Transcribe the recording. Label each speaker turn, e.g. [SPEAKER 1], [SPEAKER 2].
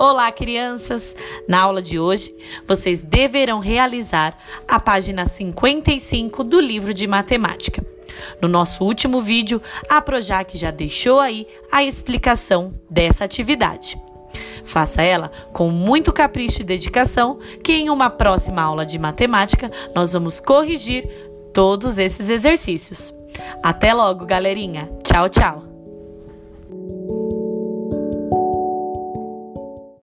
[SPEAKER 1] Olá, crianças! Na aula de hoje, vocês deverão realizar a página 55 do livro de matemática. No nosso último vídeo, a Projac já deixou aí a explicação dessa atividade. Faça ela com muito capricho e dedicação, que em uma próxima aula de matemática nós vamos corrigir todos esses exercícios. Até logo, galerinha! Tchau, tchau!